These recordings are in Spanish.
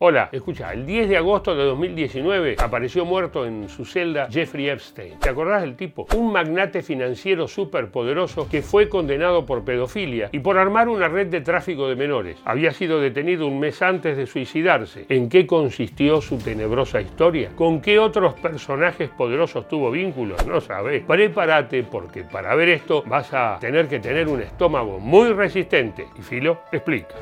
Hola, escucha, el 10 de agosto de 2019 apareció muerto en su celda Jeffrey Epstein. ¿Te acordás del tipo? Un magnate financiero superpoderoso que fue condenado por pedofilia y por armar una red de tráfico de menores. Había sido detenido un mes antes de suicidarse. ¿En qué consistió su tenebrosa historia? ¿Con qué otros personajes poderosos tuvo vínculos? No sabes. Prepárate porque para ver esto vas a tener que tener un estómago muy resistente. Y Filo explica.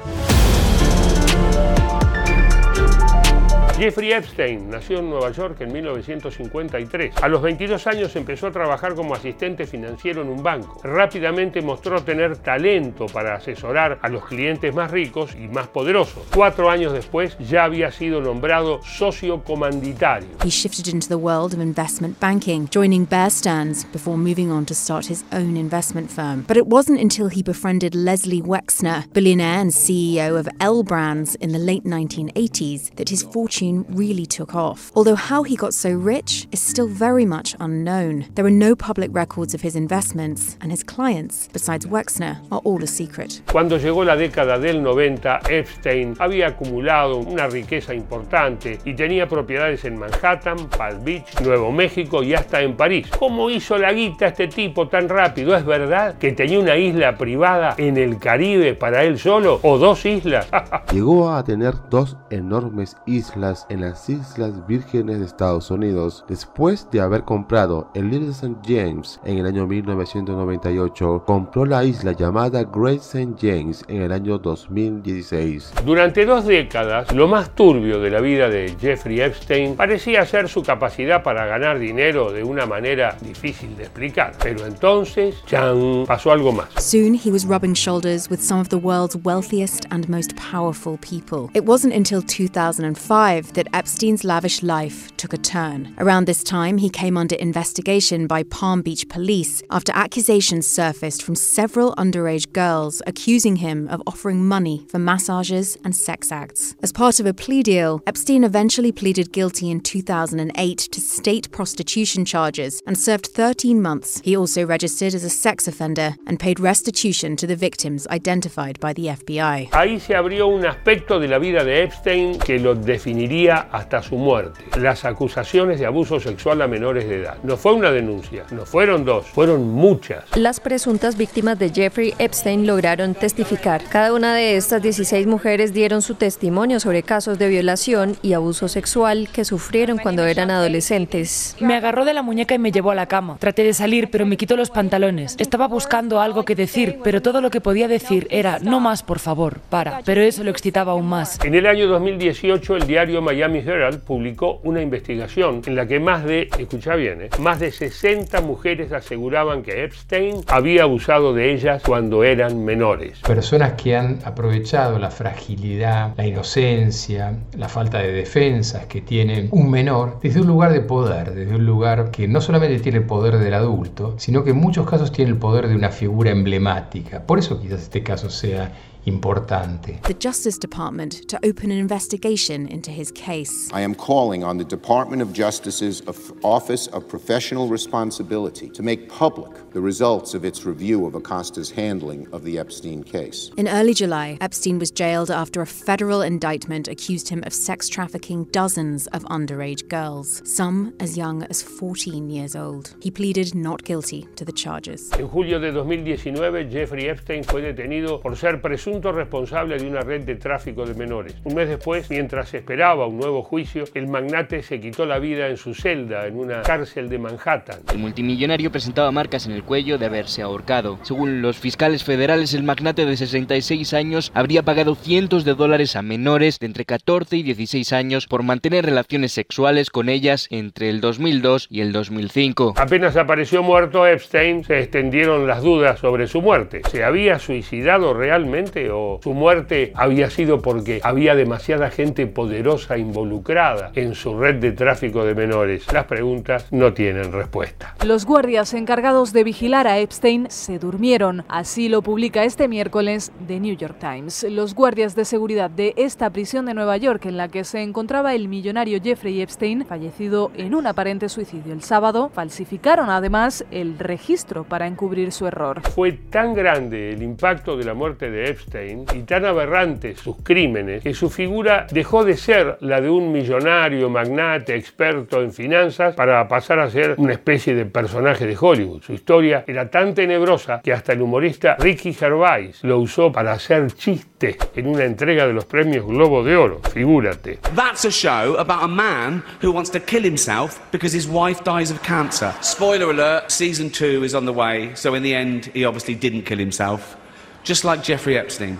Jeffrey Epstein nació en Nueva York en 1953. A los 22 años empezó a trabajar como asistente financiero en un banco. Rápidamente mostró tener talento para asesorar a los clientes más ricos y más poderosos. Cuatro años después ya había sido nombrado socio comanditario. He shifted into the world of investment banking, joining Bear Stearns before moving on to start his own investment firm. But it wasn't until he befriended Leslie Wexner, billionaire and CEO of L Brands in the late 1980s, that his fortune really took off. Although how he got so rich is still very much unknown. There are no public records of his investments, and his clients, besides Wexner, are all a secret. Cuando llegó la década del 90, Epstein había acumulado una riqueza importante y tenía propiedades en Manhattan, Palm Beach, Nuevo México y hasta en París. ¿Cómo hizo la guita este tipo tan rápido? ¿Es verdad que tenía una isla privada en el Caribe para él solo o dos islas? Llegó a tener dos enormes islas en las Islas Vírgenes de Estados Unidos después de haber comprado el Little St. James en el año 1998. Compró la isla llamada Great St. James en el año 2016. Durante dos décadas, lo más turbio de la vida de Jeffrey Epstein parecía ser su capacidad para ganar dinero de una manera difícil de explicar. Pero entonces, ¡chan! pasó algo más. Soon he was rubbing shoulders with some of the world's wealthiest and most powerful people. It wasn't until 2005 that Epstein's lavish life took a turn. Around this time, he came under investigation by Palm Beach police after accusations surfaced from several underage girls accusing him of offering money for massages and sex acts. As part of a plea deal, Epstein eventually pleaded guilty in 2008 to state prostitution charges and served 13 months. He also registered as a sex offender and paid restitution to the victims identified by the FBI. Ahí se abrió un aspecto de la vida de Epstein que lo definiría hasta su muerte. Las acusaciones de abuso sexual a menores de edad. No fue una denuncia, no fueron dos, fueron muchas. Las presuntas víctimas de Jeffrey Epstein lograron testificar. Cada una de estas 16 mujeres dieron su testimonio sobre casos de violación y abuso sexual que sufrieron cuando eran adolescentes. Me agarró de la muñeca y me llevó a la cama. Traté de salir, pero me quitó los pantalones. Estaba buscando algo que decir, pero todo lo que podía decir era, no más, por favor, para. Pero eso lo excitaba aún más. En el año 2018, el diario Miami Herald publicó una investigación en la que más de, escucha bien, ¿eh? más de 60 mujeres aseguraban que Epstein había abusado de ellas cuando eran menores. Personas que han aprovechado la fragilidad, la inocencia, la falta de defensas que tiene un menor desde un lugar de poder, desde un lugar que no solamente tiene el poder del adulto, sino que en muchos casos tiene el poder de una figura emblemática. Por eso quizás este caso sea importante. The Justice Department to open an investigation into his case. I am calling on the Department of Justice's Office of Professional Responsibility to make public the results of its review of Acosta's handling of the Epstein case. In early July, Epstein was jailed after a federal indictment accused him of sex trafficking dozens of underage girls, some as young as 14 years old. He pleaded not guilty to the charges. En julio de 2019, Jeffrey Epstein fue detenido por ser presunto responsable de una red de tráfico de menores. Un mes después, mientras esperaba un nuevo juicio, el magnate se quitó la vida en su celda en una cárcel de Manhattan. El multimillonario presentaba marcas en el cuello de haberse ahorcado. Según los fiscales federales, el magnate de 66 años habría pagado cientos de dólares a menores de entre 14 y 16 años por mantener relaciones sexuales con ellas entre el 2002 y el 2005. Apenas apareció muerto Epstein, se extendieron las dudas sobre su muerte. ¿Se había suicidado realmente o su muerte había sido porque había demasiada gente poderosa involucrada en su red de tráfico de menores? Las preguntas no tienen respuesta. Los guardias encargados de vigilar a Epstein se durmieron. Así lo publica este miércoles The New York Times. Los guardias de seguridad de esta prisión de Nueva York en la que se encontraba el millonario Jeffrey Epstein, fallecido en un aparente suicidio el sábado, falsificaron además el registro para encubrir su error. Fue tan grande el impacto de la muerte de Epstein Epstein y tan aberrantes sus crímenes que su figura dejó de ser la de un millonario, magnate, experto en finanzas para pasar a ser una especie de personaje de Hollywood. Su historia era tan tenebrosa que hasta el humorista Ricky Gervais lo usó para hacer chistes en una entrega de los premios Globo de Oro. Figúrate. That's a show about a man who wants to kill himself because his wife dies of cancer. Spoiler alert, season two is on the way, so in the end, he obviously didn't kill himself. Just like Jeffrey Epstein.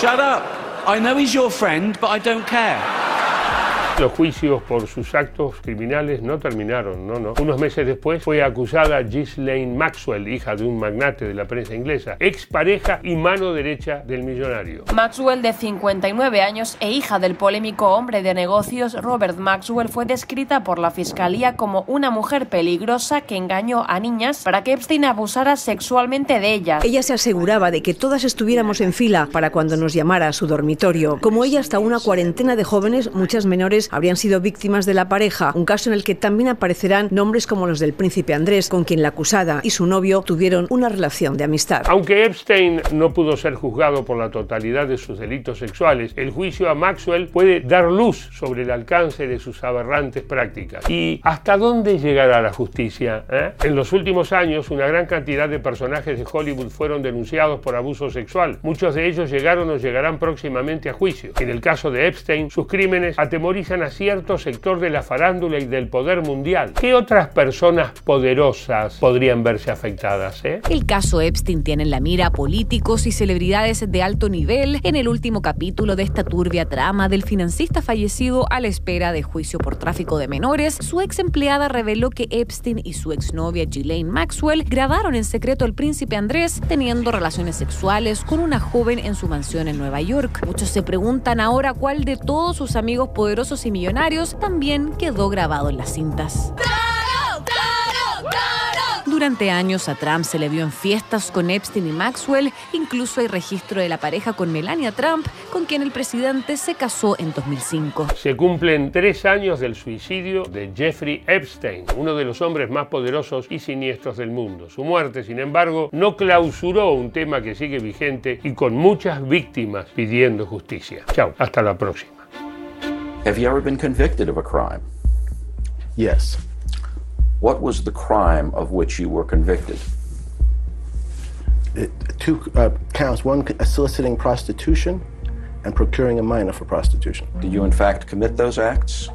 Shut up! I know he's your friend, but I don't care. Los juicios por sus actos criminales no terminaron, no, no. Unos meses después fue acusada Ghislaine Maxwell, hija de un magnate de la prensa inglesa, expareja y mano derecha del millonario. Maxwell, de 59 años e hija del polémico hombre de negocios Robert Maxwell, fue descrita por la fiscalía como una mujer peligrosa que engañó a niñas para que Epstein abusara sexualmente de ellas. Ella se aseguraba de que todas estuviéramos en fila para cuando nos llamara a su dormitorio. Como ella, hasta una cuarentena de jóvenes, muchas menores habrían sido víctimas de la pareja, un caso en el que también aparecerán nombres como los del príncipe Andrés, con quien la acusada y su novio tuvieron una relación de amistad. Aunque Epstein no pudo ser juzgado por la totalidad de sus delitos sexuales, el juicio a Maxwell puede dar luz sobre el alcance de sus aberrantes prácticas. ¿Y hasta dónde llegará la justicia? eh? En los últimos años, una gran cantidad de personajes de Hollywood fueron denunciados por abuso sexual. Muchos de ellos llegaron o llegarán próximamente a juicio. En el caso de Epstein, sus crímenes atemorizan a cierto sector de la farándula y del poder mundial. ¿Qué otras personas poderosas podrían verse afectadas? eh? El caso Epstein tiene en la mira políticos y celebridades de alto nivel en el último capítulo de esta turbia trama del financista fallecido a la espera de juicio por tráfico de menores. Su ex empleada reveló que Epstein y su exnovia Ghislaine Maxwell grabaron en secreto al príncipe Andrés teniendo relaciones sexuales con una joven en su mansión en Nueva York. Muchos se preguntan ahora cuál de todos sus amigos poderosos y millonarios también quedó grabado en las cintas. Durante años a Trump se le vio en fiestas con Epstein y Maxwell, incluso hay registro de la pareja con Melania Trump, con quien el presidente se casó en 2005. Se cumplen tres años del suicidio de Jeffrey Epstein, uno de los hombres más poderosos y siniestros del mundo. Su muerte, sin embargo, no clausuró un tema que sigue vigente y con muchas víctimas pidiendo justicia. Chao, hasta la próxima. Have you ever been convicted of a crime? Yes. What was the crime of which you were convicted? It, two uh, counts one soliciting prostitution and procuring a minor for prostitution. Did you, in fact, commit those acts?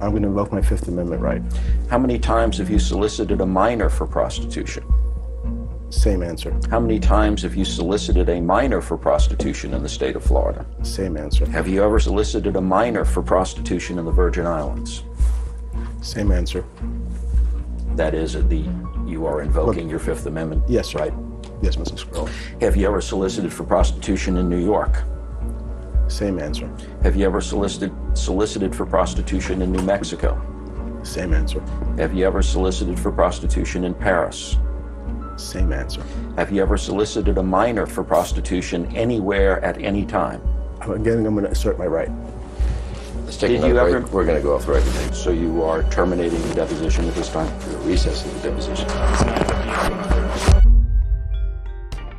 I'm going to invoke my Fifth Amendment right. How many times have you solicited a minor for prostitution? Same answer. How many times have you solicited a minor for prostitution in the state of Florida? Same answer. Have you ever solicited a minor for prostitution in the Virgin Islands? Same answer. That is, the you are invoking your Fifth Amendment. Yes, sir. right. Yes, Mr. Scroll. Have you ever solicited for prostitution in New York? Same answer. Have you ever solicited solicited for prostitution in New Mexico? Same answer. Have you ever solicited for prostitution in Paris? Same answer. Have you ever solicited a minor for prostitution anywhere at any time? Again, I'm going to assert my right. Let's take Did you break. ever? We're going to go off the record. So you are terminating the deposition at this time? Recess of the deposition.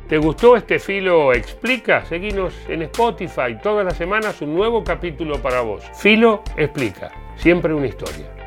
¿Te gustó este Filo Explica? Seguinos en Spotify todas las semanas un nuevo capítulo para vos. Filo Explica, siempre una historia.